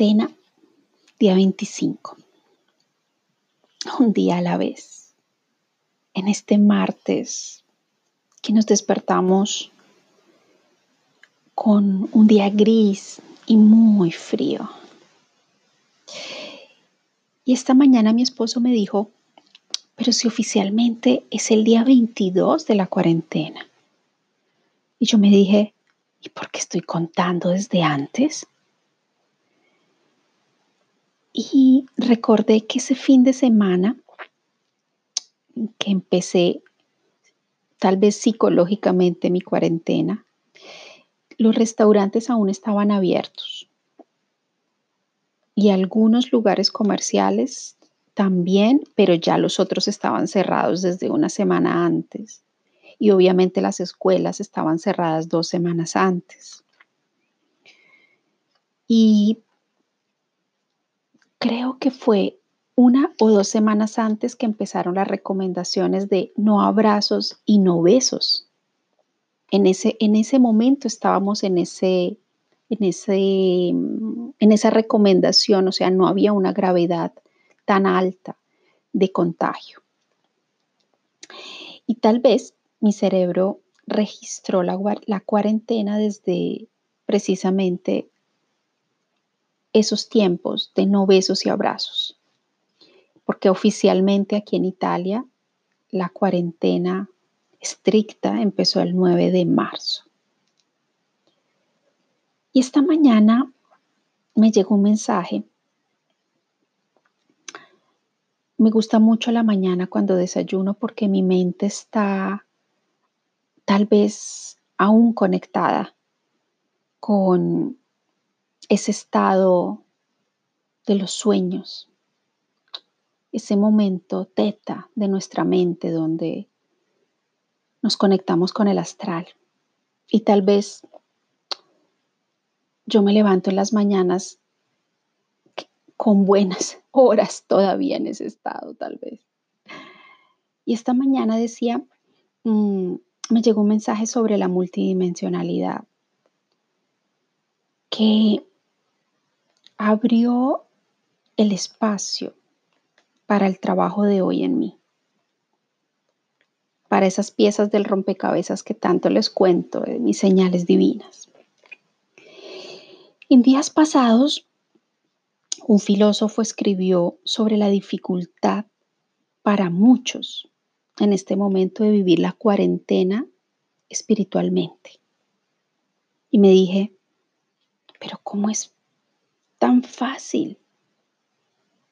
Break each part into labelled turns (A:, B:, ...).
A: Cuarentena, día 25. Un día a la vez. En este martes que nos despertamos con un día gris y muy frío. Y esta mañana mi esposo me dijo, pero si oficialmente es el día 22 de la cuarentena. Y yo me dije, ¿y por qué estoy contando desde antes? Y recordé que ese fin de semana que empecé tal vez psicológicamente mi cuarentena, los restaurantes aún estaban abiertos y algunos lugares comerciales también, pero ya los otros estaban cerrados desde una semana antes. Y obviamente las escuelas estaban cerradas dos semanas antes. Y creo que fue una o dos semanas antes que empezaron las recomendaciones de no abrazos y no besos. En ese, en ese momento estábamos en, ese, en, ese, en esa recomendación, o sea, no había una gravedad tan alta de contagio. Y tal vez mi cerebro registró la, la cuarentena desde precisamente esos tiempos de no besos y abrazos, porque oficialmente aquí en Italia la cuarentena estricta empezó el 9 de marzo. Y esta mañana me llegó un mensaje. Me gusta mucho la mañana cuando desayuno porque mi mente está tal vez aún conectada con ese estado de los sueños, ese momento teta de nuestra mente donde nos conectamos con el astral. Y tal vez yo me levanto en las mañanas con buenas horas todavía en ese estado, tal vez. Y esta mañana decía, mm, me llegó un mensaje sobre la multidimensionalidad, que abrió el espacio para el trabajo de hoy en mí, para esas piezas del rompecabezas que tanto les cuento de mis señales divinas. En días pasados, un filósofo escribió sobre la dificultad para muchos en este momento de vivir la cuarentena espiritualmente. Y me dije, pero ¿cómo es tan fácil.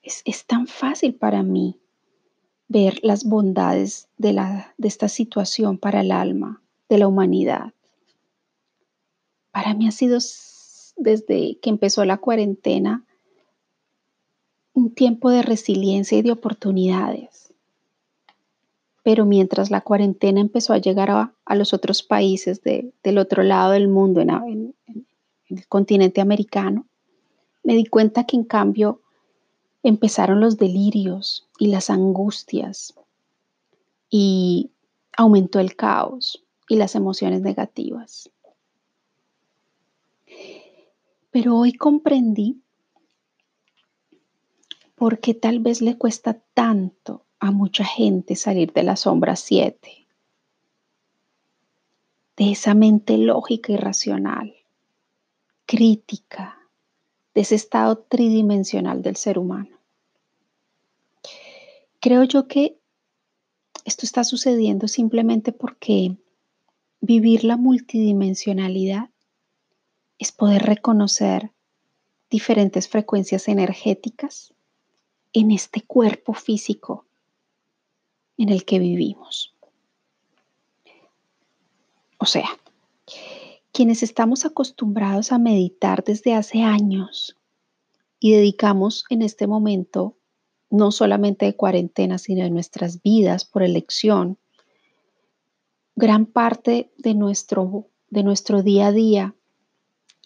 A: Es, tan fácil para mí ver las bondades de, la, de esta situación para el alma, de la humanidad. Para mí ha sido desde que empezó la cuarentena un tiempo de resiliencia y de oportunidades. Pero mientras la cuarentena empezó a llegar a, los otros países del otro lado del mundo, en el continente americano, me di cuenta que en cambio empezaron los delirios y las angustias y aumentó el caos y las emociones negativas. Pero hoy comprendí por qué tal vez le cuesta tanto a mucha gente salir de la sombra 7, de esa mente lógica y racional, crítica, de ese estado tridimensional del ser humano. Creo yo que esto está sucediendo simplemente porque vivir la multidimensionalidad es poder reconocer diferentes frecuencias energéticas en este cuerpo físico en el que vivimos. O sea, quienes estamos acostumbrados a meditar desde hace años y dedicamos en este momento, no solamente de cuarentena, sino de nuestras vidas por elección, gran parte de nuestro, de nuestro día a día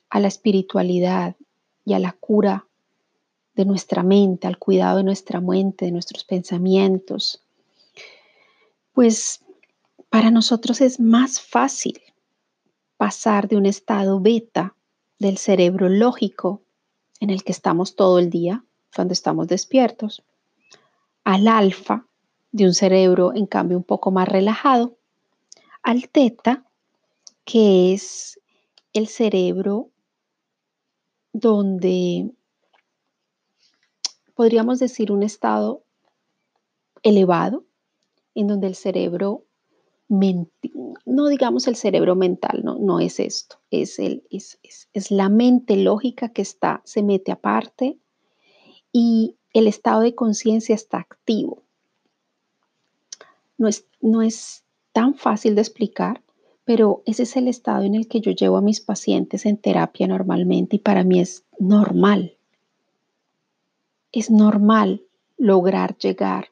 A: a la espiritualidad y a la cura de nuestra mente, al cuidado de nuestra mente, de nuestros pensamientos, pues para nosotros es más fácil pasar de un estado beta del cerebro lógico en el que estamos todo el día cuando estamos despiertos, al alfa, de un cerebro en cambio un poco más relajado, al teta, que es el cerebro donde podríamos decir un estado elevado, en donde el cerebro, no digamos el cerebro mental, no, no es esto, es, el, es, es la mente lógica que está, se mete aparte y el estado de conciencia está activo. No es, no es tan fácil de explicar, pero ese es el estado en el que yo llevo a mis pacientes en terapia normalmente y para mí es normal. Es normal lograr llegar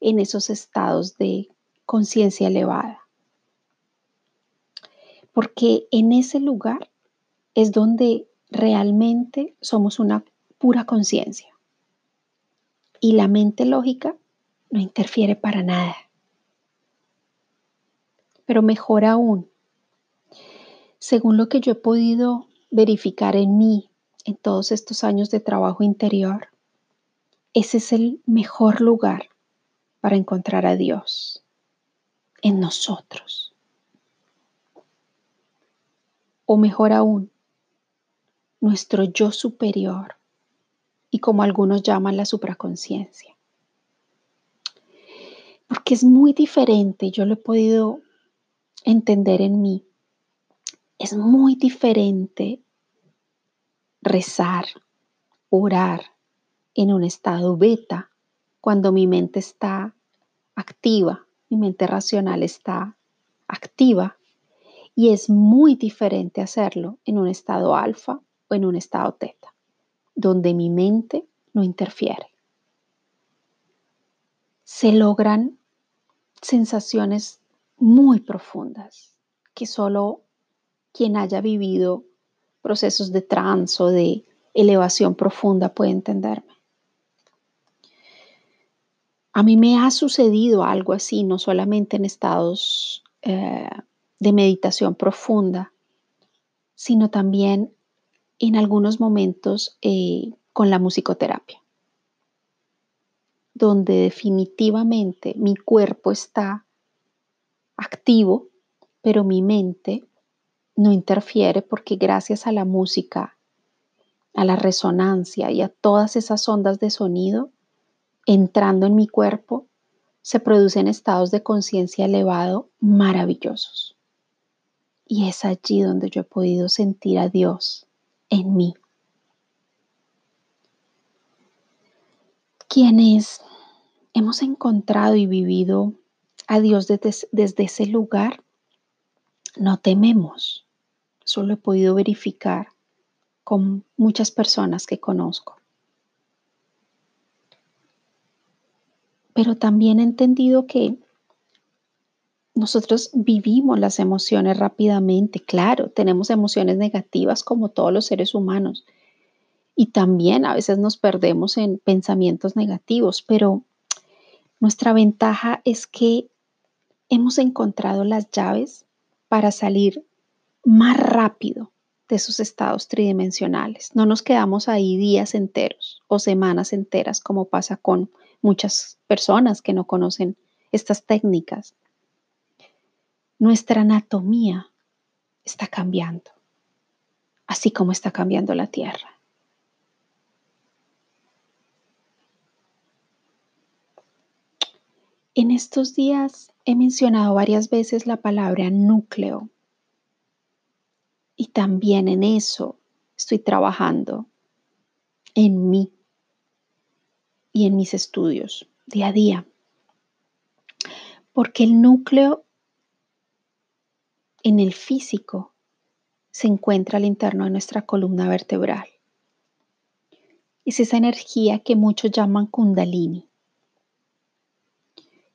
A: en esos estados de conciencia elevada. Porque en ese lugar es donde realmente somos una pura conciencia. Y la mente lógica no interfiere para nada. Pero mejor aún, según lo que yo he podido verificar en mí en todos estos años de trabajo interior, ese es el mejor lugar para encontrar a Dios en nosotros. O mejor aún, nuestro yo superior y como algunos llaman la supraconciencia. Porque es muy diferente, yo lo he podido entender en mí, es muy diferente rezar, orar en un estado beta cuando mi mente está activa, mi mente racional está activa y es muy diferente hacerlo en un estado alfa o en un estado teta donde mi mente no interfiere. Se logran sensaciones muy profundas que solo quien haya vivido procesos de trance o de elevación profunda puede entenderme. A mí me ha sucedido algo así, no solamente en estados eh, de meditación profunda, sino también en algunos momentos eh, con la musicoterapia, donde definitivamente mi cuerpo está activo, pero mi mente no interfiere porque gracias a la música, a la resonancia y a todas esas ondas de sonido entrando en mi cuerpo, se producen estados de conciencia elevado maravillosos. Y es allí donde yo he podido sentir a Dios en mí. Quienes hemos encontrado y vivido a Dios desde, ese lugar, no tememos. Solo he podido verificar con muchas personas que conozco. Pero también he entendido que nosotros vivimos las emociones rápidamente, claro, tenemos emociones negativas como todos los seres humanos y también a veces nos perdemos en pensamientos negativos, pero nuestra ventaja es que hemos encontrado las llaves para salir más rápido de esos estados tridimensionales. No nos quedamos ahí días enteros o semanas enteras como pasa con muchas personas que no conocen estas técnicas. Nuestra anatomía está cambiando, así como está cambiando la Tierra. En estos días he mencionado varias veces la palabra núcleo. Y también en eso estoy trabajando en mí y en mis estudios día a día. Porque el núcleo en el físico se encuentra al interno de nuestra columna vertebral. Es esa energía que muchos llaman kundalini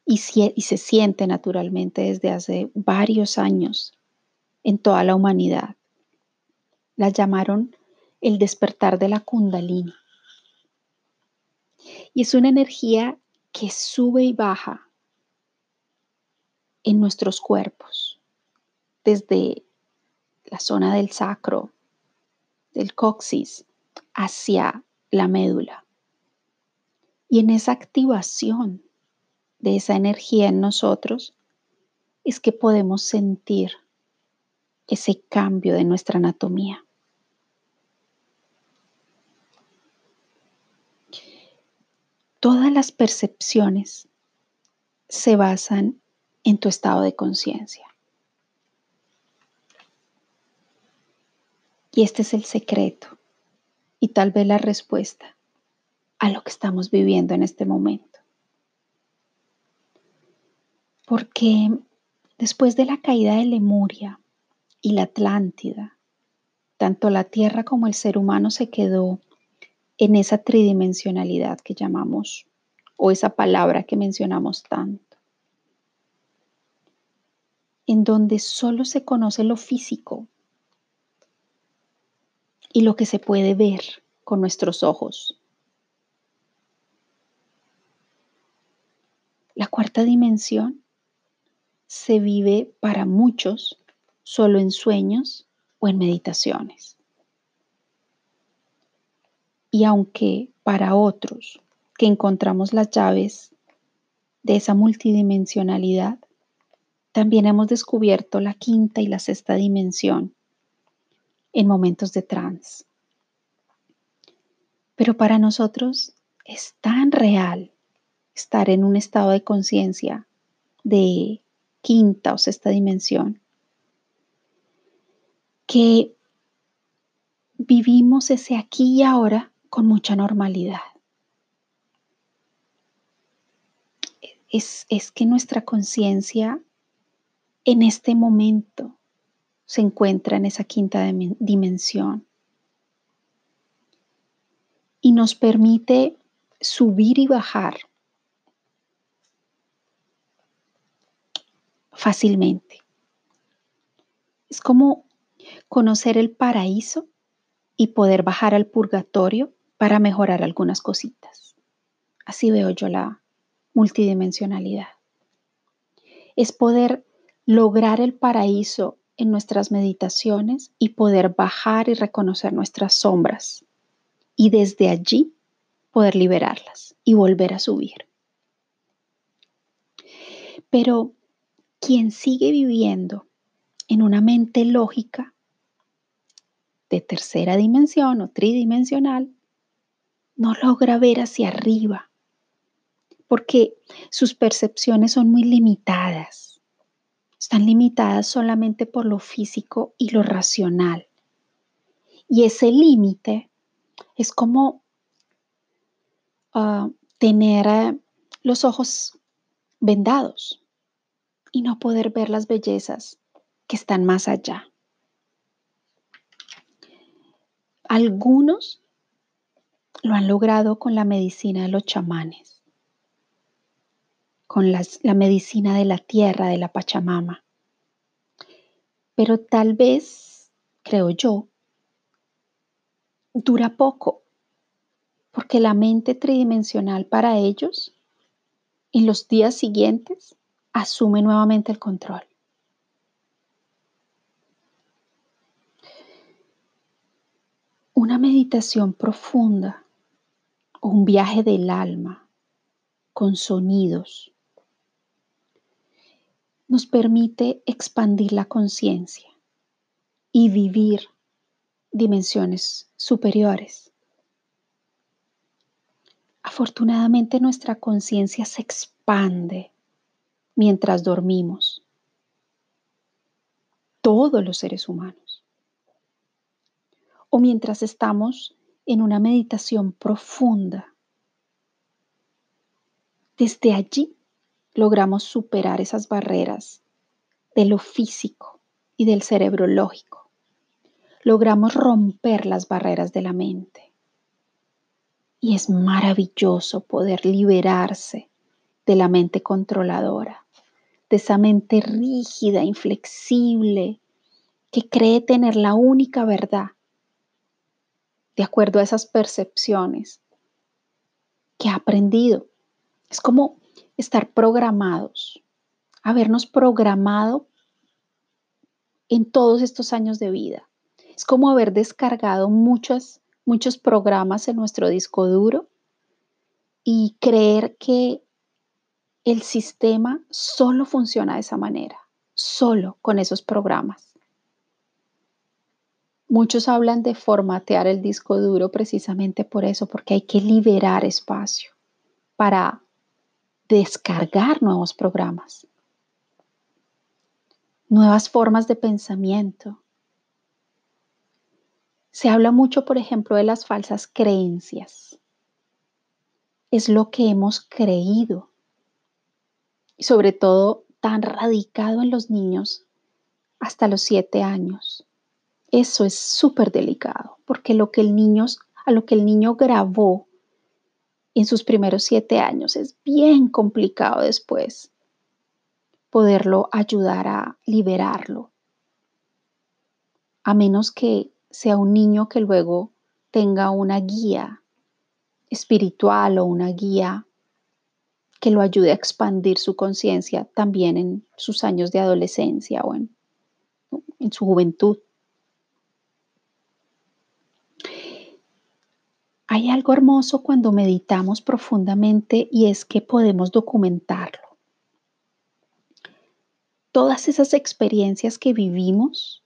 A: y, y se siente naturalmente desde hace varios años en toda la humanidad. La llamaron el despertar de la kundalini. Y es una energía que sube y baja en nuestros cuerpos desde la zona del sacro, del coxis, hacia la médula. Y en esa activación de esa energía en nosotros es que podemos sentir ese cambio de nuestra anatomía. Todas las percepciones se basan en tu estado de conciencia. Y este es el secreto y tal vez la respuesta a lo que estamos viviendo en este momento. Porque después de la caída de Lemuria y la Atlántida, tanto la Tierra como el ser humano se quedó en esa tridimensionalidad que llamamos, o esa palabra que mencionamos tanto, en donde solo se conoce lo físico y lo que se puede ver con nuestros ojos. La cuarta dimensión se vive para muchos solo en sueños o en meditaciones. Y aunque para otros que encontramos las llaves de esa multidimensionalidad, también hemos descubierto la quinta y la sexta dimensión en momentos de trance. Pero para nosotros es tan real estar en un estado de conciencia de quinta o sexta dimensión que vivimos ese aquí y ahora con mucha normalidad. Es, es que nuestra conciencia en este momento se encuentra en esa quinta dimensión y nos permite subir y bajar fácilmente. Es como conocer el paraíso y poder bajar al purgatorio para mejorar algunas cositas. Así veo yo la multidimensionalidad. Es poder lograr el paraíso en nuestras meditaciones y poder bajar y reconocer nuestras sombras y desde allí poder liberarlas y volver a subir. Pero quien sigue viviendo en una mente lógica de tercera dimensión o tridimensional, no logra ver hacia arriba, porque sus percepciones son muy limitadas. Están limitadas solamente por lo físico y lo racional. Y ese límite es como ah, tener eh, los ojos vendados y no poder ver las bellezas que están más allá. Algunos lo han logrado con la medicina de los chamanes, con la medicina de la tierra, de la Pachamama. Pero tal vez, creo yo, dura poco, porque la mente tridimensional para ellos en los días siguientes asume nuevamente el control. Una meditación profunda un viaje del alma con sonidos nos permite expandir la conciencia y vivir dimensiones superiores. Afortunadamente nuestra conciencia se expande mientras dormimos. Todos los seres humanos o mientras estamos en una meditación profunda. Desde allí logramos superar esas barreras de lo físico y del cerebro lógico. Logramos romper las barreras de la mente. Y es maravilloso poder liberarse de la mente controladora, de esa mente rígida, inflexible, que cree tener la única verdad de acuerdo a esas percepciones que ha aprendido. Es como estar programados, habernos programado en todos estos años de vida. Es como haber descargado muchas muchos programas en nuestro disco duro y creer que el sistema solo funciona de esa manera, solo con esos programas. Muchos hablan de formatear el disco duro precisamente por eso, porque hay que liberar espacio para descargar nuevos programas, nuevas formas de pensamiento. Se habla mucho, por ejemplo, de las falsas creencias. Es lo que hemos creído y sobre todo tan radicado en los niños hasta los siete años. Eso es súper delicado, porque lo que el niño, a lo que el niño grabó en sus primeros siete años es bien complicado después poderlo ayudar a liberarlo, a menos que sea un niño que luego tenga una guía espiritual o una guía que lo ayude a expandir su conciencia también en sus años de adolescencia o en, en su juventud. Hay algo hermoso cuando meditamos profundamente y es que podemos documentarlo. Todas esas experiencias que vivimos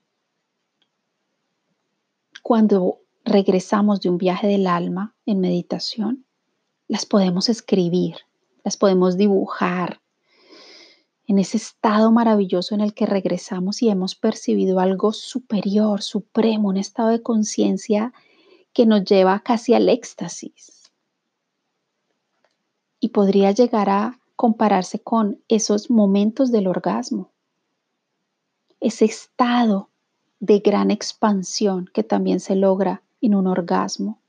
A: cuando regresamos de un viaje del alma en meditación, las podemos escribir las podemos dibujar en ese estado maravilloso en el que regresamos y hemos percibido algo superior, supremo, un estado de conciencia que nos lleva casi al éxtasis. Y podría llegar a compararse con esos momentos del orgasmo, ese estado de gran expansión que también se logra en un orgasmo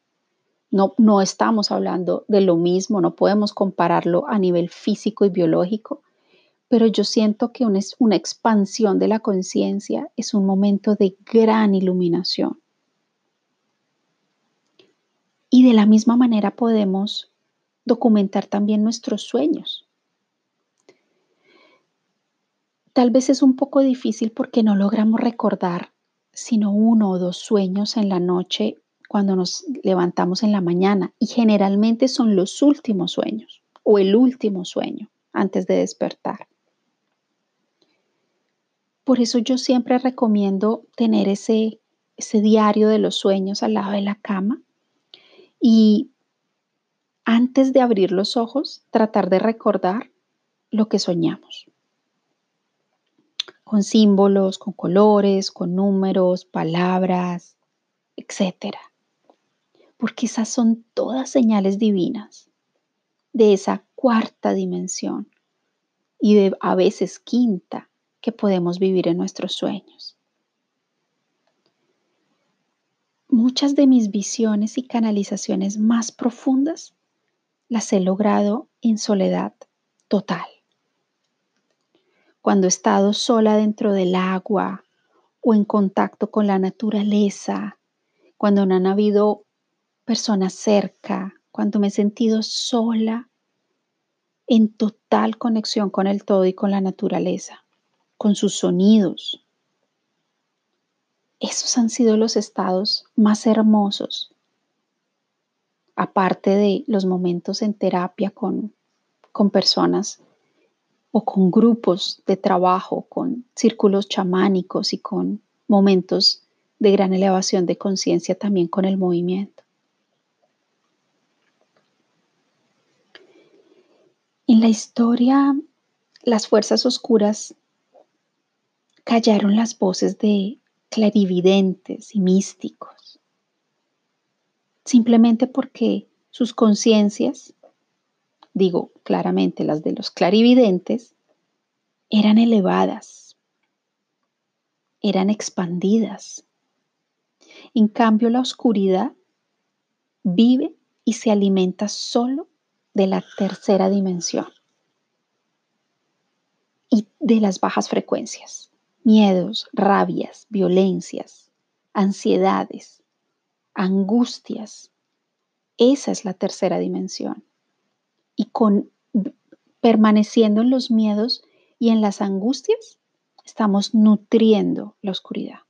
A: no, no estamos hablando de lo mismo, no podemos compararlo a nivel físico y biológico, pero yo siento que una, una expansión de la conciencia es un momento de gran iluminación. Y de la misma manera podemos documentar también nuestros sueños. Tal vez es un poco difícil porque no logramos recordar sino uno o dos sueños en la noche cuando nos levantamos en la mañana y generalmente son los últimos sueños o el último sueño antes de despertar. Por eso yo siempre recomiendo tener ese, ese diario de los sueños al lado de la cama y antes de abrir los ojos tratar de recordar lo que soñamos. Con símbolos, con colores, con números, palabras, etcétera porque esas son todas señales divinas de esa cuarta dimensión y de a veces quinta que podemos vivir en nuestros sueños. Muchas de mis visiones y canalizaciones más profundas las he logrado en soledad total. Cuando he estado sola dentro del agua o en contacto con la naturaleza, cuando no han habido personas cerca, cuando me he sentido sola, en total conexión con el todo y con la naturaleza, con sus sonidos. Esos han sido los estados más hermosos, aparte de los momentos en terapia con, con personas o con grupos de trabajo, con círculos chamánicos y con momentos de gran elevación de conciencia también con el movimiento. En la historia, las fuerzas oscuras callaron las voces de clarividentes y místicos, simplemente porque sus conciencias, digo claramente las de los clarividentes, eran elevadas, eran expandidas. En cambio, la oscuridad vive y se alimenta solo de la tercera dimensión y de las bajas frecuencias, miedos, rabias, violencias, ansiedades, angustias. Esa es la tercera dimensión. Y con permaneciendo en los miedos y en las angustias, estamos nutriendo la oscuridad.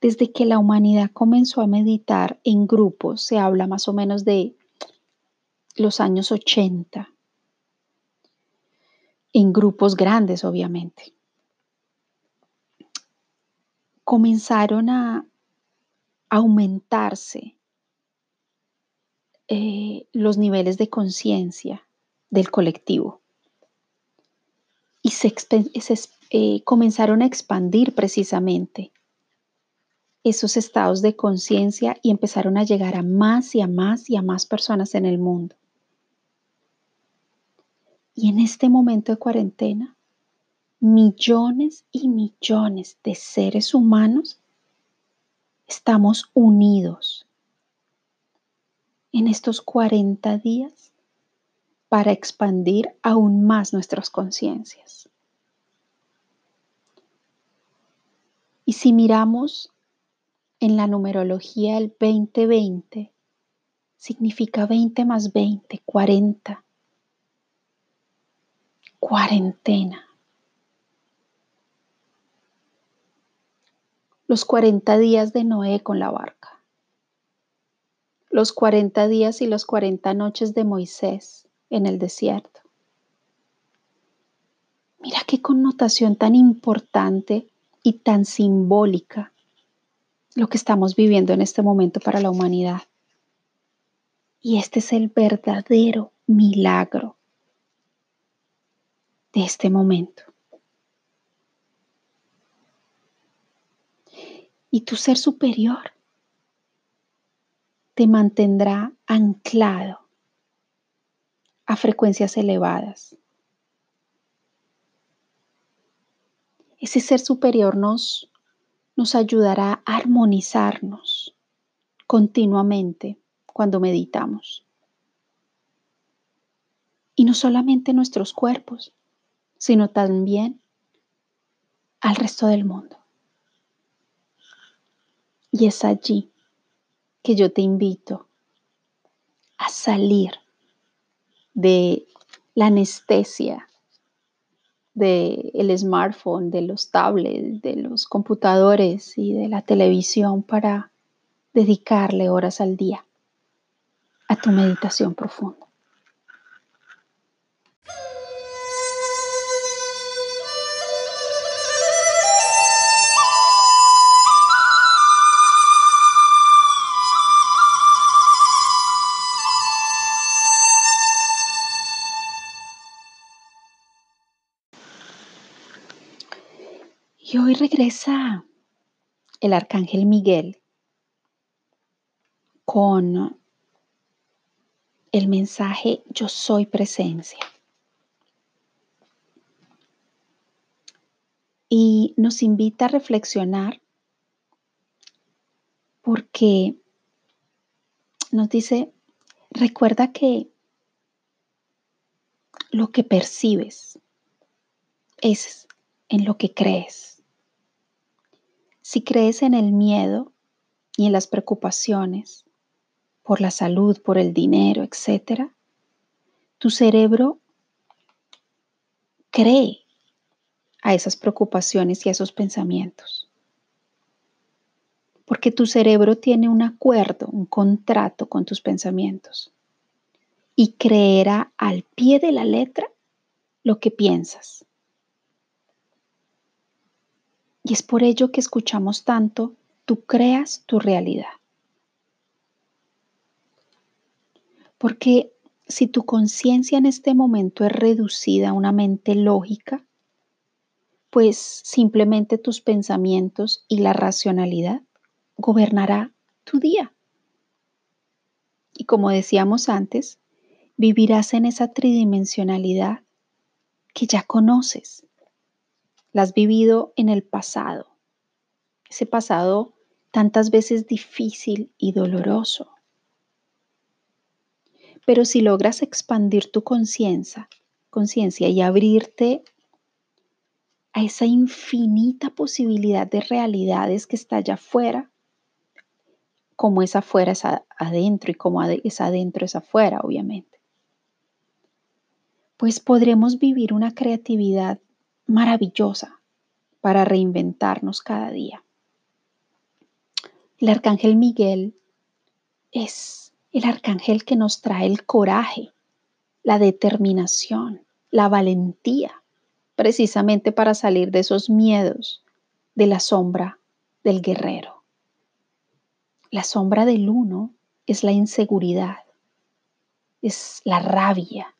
A: desde que la humanidad comenzó a meditar en grupos, se habla más o menos de los años 80, en grupos grandes obviamente, comenzaron a aumentarse eh, los niveles de conciencia del colectivo y se, eh, comenzaron a expandir precisamente esos estados de conciencia y empezaron a llegar a más y a más y a más personas en el mundo. Y en este momento de cuarentena, millones y millones de seres humanos estamos unidos en estos 40 días para expandir aún más nuestras conciencias. Y si miramos en la numerología el 2020, significa 20 más 20, 40. Cuarentena. Los 40 días de Noé con la barca los 40 días y los 40 noches de Moisés en el desierto. Mira qué connotación tan importante y tan simbólica lo que estamos viviendo en este momento para la humanidad. Y este es el verdadero milagro este momento. Y tu ser superior te mantendrá anclado a frecuencias elevadas. Ese ser superior nos, nos ayudará a armonizarnos continuamente cuando meditamos. Y no solamente nuestros cuerpos, sino también al resto del mundo. Y es allí que yo te invito a salir de la anestesia del smartphone, de los tablets, de los computadores y de la televisión para dedicarle horas al día a tu meditación profunda. Y hoy regresa el arcángel Miguel con el mensaje yo soy presencia. Y nos invita a reflexionar porque nos dice, recuerda que lo que percibes es en lo que crees. Si crees en el miedo y en las preocupaciones por la salud, por el dinero, etc., tu cerebro cree a esas preocupaciones y a esos pensamientos. Porque tu cerebro tiene un acuerdo, un contrato con tus pensamientos y creerá al pie de la letra lo que piensas. Y es por ello que escuchamos tanto, tú creas tu realidad. Porque si tu conciencia en este momento es reducida a una mente lógica, pues simplemente tus pensamientos y la racionalidad gobernará tu día. Y como decíamos antes, vivirás en esa tridimensionalidad que ya conoces, la has vivido en el pasado, ese pasado tantas veces difícil y doloroso. Pero si logras expandir tu conciencia, conciencia y abrirte a esa infinita posibilidad de realidades que está allá afuera, como es afuera es adentro y como es adentro es afuera, obviamente, pues podremos vivir una creatividad maravillosa para reinventarnos cada día. El arcángel Miguel es el arcángel que nos trae el coraje, la determinación, la valentía, precisamente para salir de esos miedos, de la sombra del guerrero. La sombra del uno es la inseguridad, es la rabia,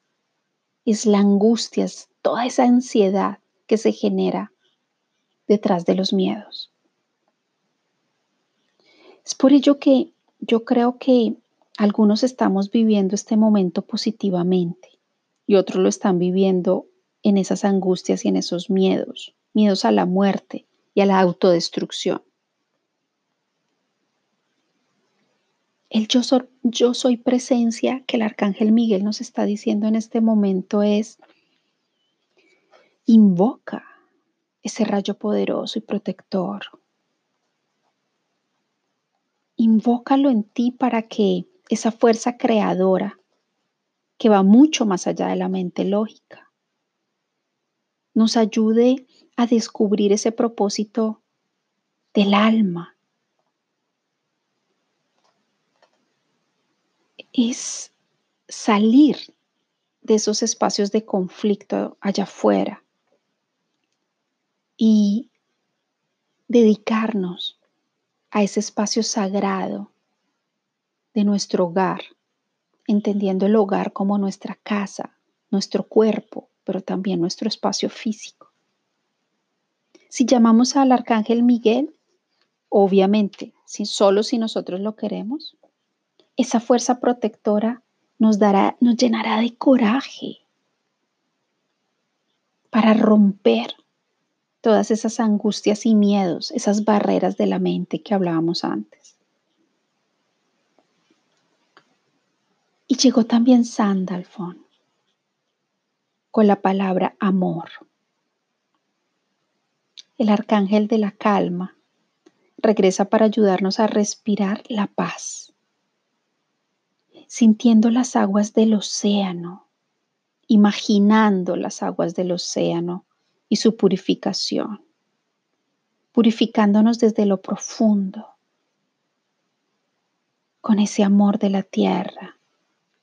A: es la angustia, es toda esa ansiedad que se genera detrás de los miedos. Es por ello que yo creo que algunos estamos viviendo este momento positivamente y otros lo están viviendo en esas angustias y en esos miedos, miedos a la muerte y a la autodestrucción. El yo, yo soy presencia que el arcángel Miguel nos está diciendo en este momento es, invoca ese rayo poderoso y protector. Invócalo en ti para que esa fuerza creadora, que va mucho más allá de la mente lógica, nos ayude a descubrir ese propósito del alma. Es salir de esos espacios de conflicto allá afuera y dedicarnos a ese espacio sagrado de nuestro hogar, entendiendo el hogar como nuestra casa, nuestro cuerpo, pero también nuestro espacio físico. Si llamamos al arcángel Miguel, obviamente, si solo si nosotros lo queremos, esa fuerza protectora nos dará, nos llenará de coraje para romper todas esas angustias y miedos, esas barreras de la mente que hablábamos antes. Y llegó también Sandalfon con la palabra amor. El arcángel de la calma regresa para ayudarnos a respirar la paz, sintiendo las aguas del océano, imaginando las aguas del océano y su purificación, purificándonos desde lo profundo, con ese amor de la tierra,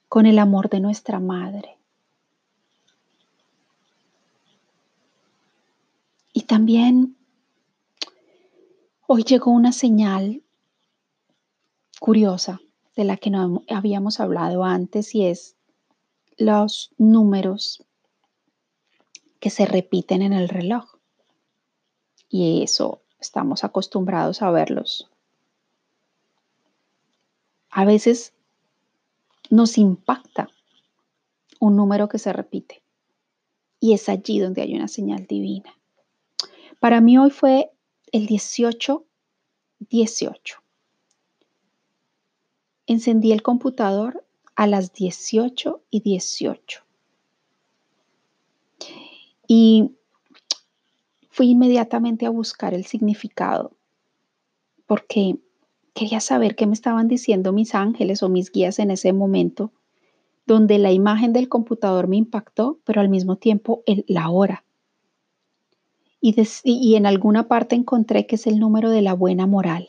A: con el amor de nuestra madre. Y también hoy llegó una señal curiosa de la que no habíamos hablado antes y es los números que se repiten en el reloj. Y eso estamos acostumbrados a verlos. A veces nos impacta un número que se repite. Y es allí donde hay una señal divina. Para mí hoy fue el 18, 18. Encendí el computador a las 18 y 18. Y fui inmediatamente a buscar el significado porque quería saber qué me estaban diciendo mis ángeles o mis guías en ese momento, donde la imagen del computador me impactó, pero al mismo tiempo la hora. Y, en alguna parte encontré que es el número de la buena moral.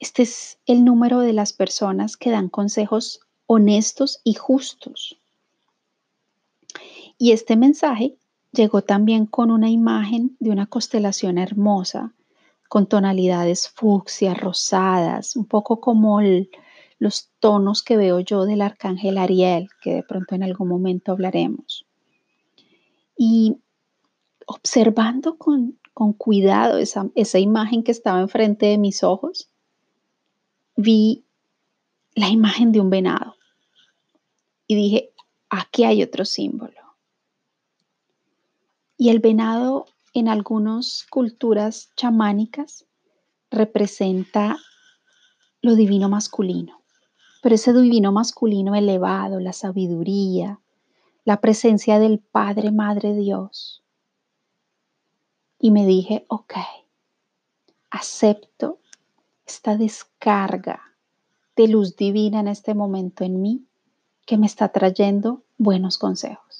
A: Este es el número de las personas que dan consejos honestos y justos. Y este mensaje llegó también con una imagen de una constelación hermosa, con tonalidades fucsias, rosadas, un poco como los tonos que veo yo del arcángel Ariel, que de pronto en algún momento hablaremos. Y observando con, cuidado esa, esa imagen que estaba enfrente de mis ojos, vi la imagen de un venado. Y dije, aquí hay otro símbolo. Y el venado en algunas culturas chamánicas representa lo divino masculino, pero ese divino masculino elevado, la sabiduría, la presencia del Padre, Madre Dios. Y me dije, ok, acepto esta descarga de luz divina en este momento en mí que me está trayendo buenos consejos.